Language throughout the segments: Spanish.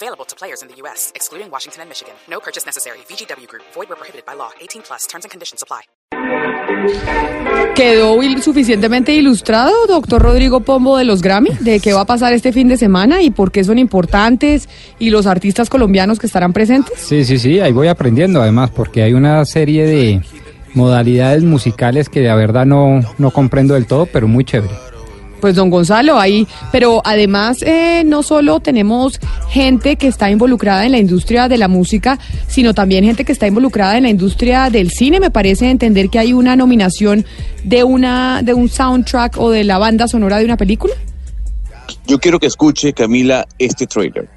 Available to players in the U.S., excluding Washington and Michigan. No purchase necessary. VGW Group. Void where prohibited by law. 18 plus. Terms and conditions apply. ¿Quedó il- suficientemente ilustrado, doctor Rodrigo Pombo, de los Grammy? ¿De qué va a pasar este fin de semana y por qué son importantes y los artistas colombianos que estarán presentes? Sí, sí, sí, ahí voy aprendiendo además, porque hay una serie de modalidades musicales que la verdad no, no comprendo del todo, pero muy chévere. Pues don Gonzalo, ahí, pero además eh, no solo tenemos gente que está involucrada en la industria de la música, sino también gente que está involucrada en la industria del cine. Me parece entender que hay una nominación de una de un soundtrack o de la banda sonora de una película. Yo quiero que escuche, Camila, este trailer.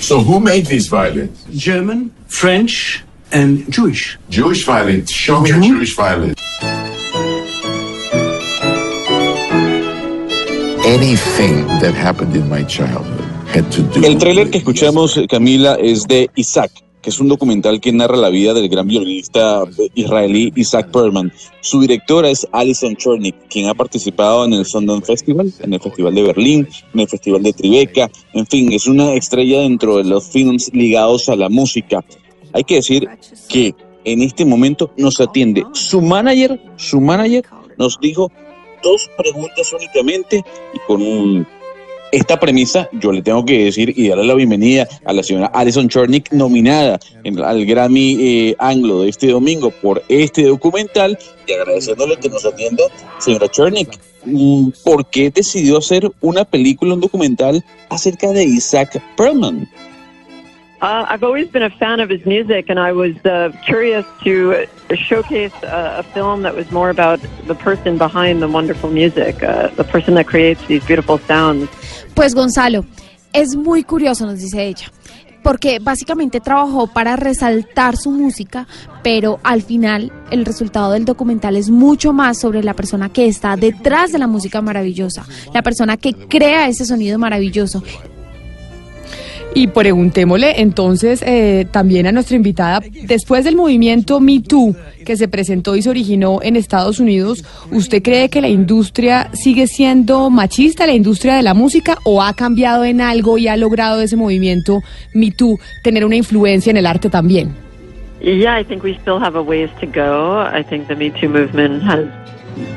So who made these violins? German, French, and Jewish. Jewish violins. Show me Jewish violin. El tráiler que escuchamos, Camila, es de Isaac, que es un documental que narra la vida del gran violinista israelí Isaac Perlman. Su directora es Alison Chornick, quien ha participado en el Sundance Festival, en el Festival de Berlín, en el Festival de Tribeca, en fin, es una estrella dentro de los films ligados a la música. Hay que decir que en este momento nos atiende su manager, su manager nos dijo dos preguntas únicamente y con esta premisa, yo le tengo que decir y darle la bienvenida a la señora Alison Chornick, nominada en- al Grammy eh, Anglo de este domingo por este documental, y agradeciéndole que nos atienda, señora Chornick. mm, ¿Por qué decidió hacer una película, un documental acerca de Isaac Perlman? Uh, I've always been a fan of his music, and I was uh, curious to showcase uh, a film that was more about the person behind the wonderful music, uh, the person that creates these beautiful sounds. Pues Gonzalo, es muy curioso, nos dice ella, porque básicamente trabajó para resaltar su música, pero al final el resultado del documental es mucho más sobre la persona que está detrás de la música maravillosa, la persona que crea ese sonido maravilloso. Y preguntémosle entonces eh, también a nuestra invitada, después del movimiento Me Too que se presentó y se originó en Estados Unidos, ¿usted cree que la industria sigue siendo machista, la industria de la música, o ha cambiado en algo y ha logrado ese movimiento Me Too tener una influencia en el arte también? Yeah, I think we still have a ways to go. I think the Me Too movement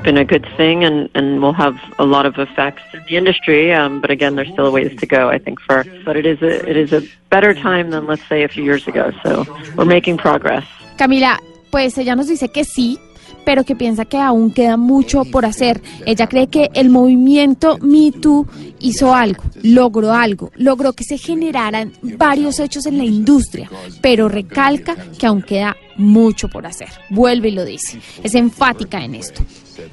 been a good thing and, and will have a lot of effects in the industry. Um, but again, there's still a ways to go, I think, for, but it is a, it is a better time than, let's say, a few years ago. So we're making progress. Camila, pues ella nos dice que sí, pero que piensa que aún queda mucho por hacer. Ella cree que el movimiento Me Too hizo algo, logró algo, logró que se generaran varios hechos en la industria, pero recalca que aún queda mucho por hacer. Vuelve y lo dice. Es enfática en esto.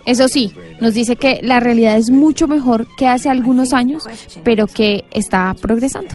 Eso sí, nos dice que la realidad es mucho mejor que hace algunos años, pero que está progresando.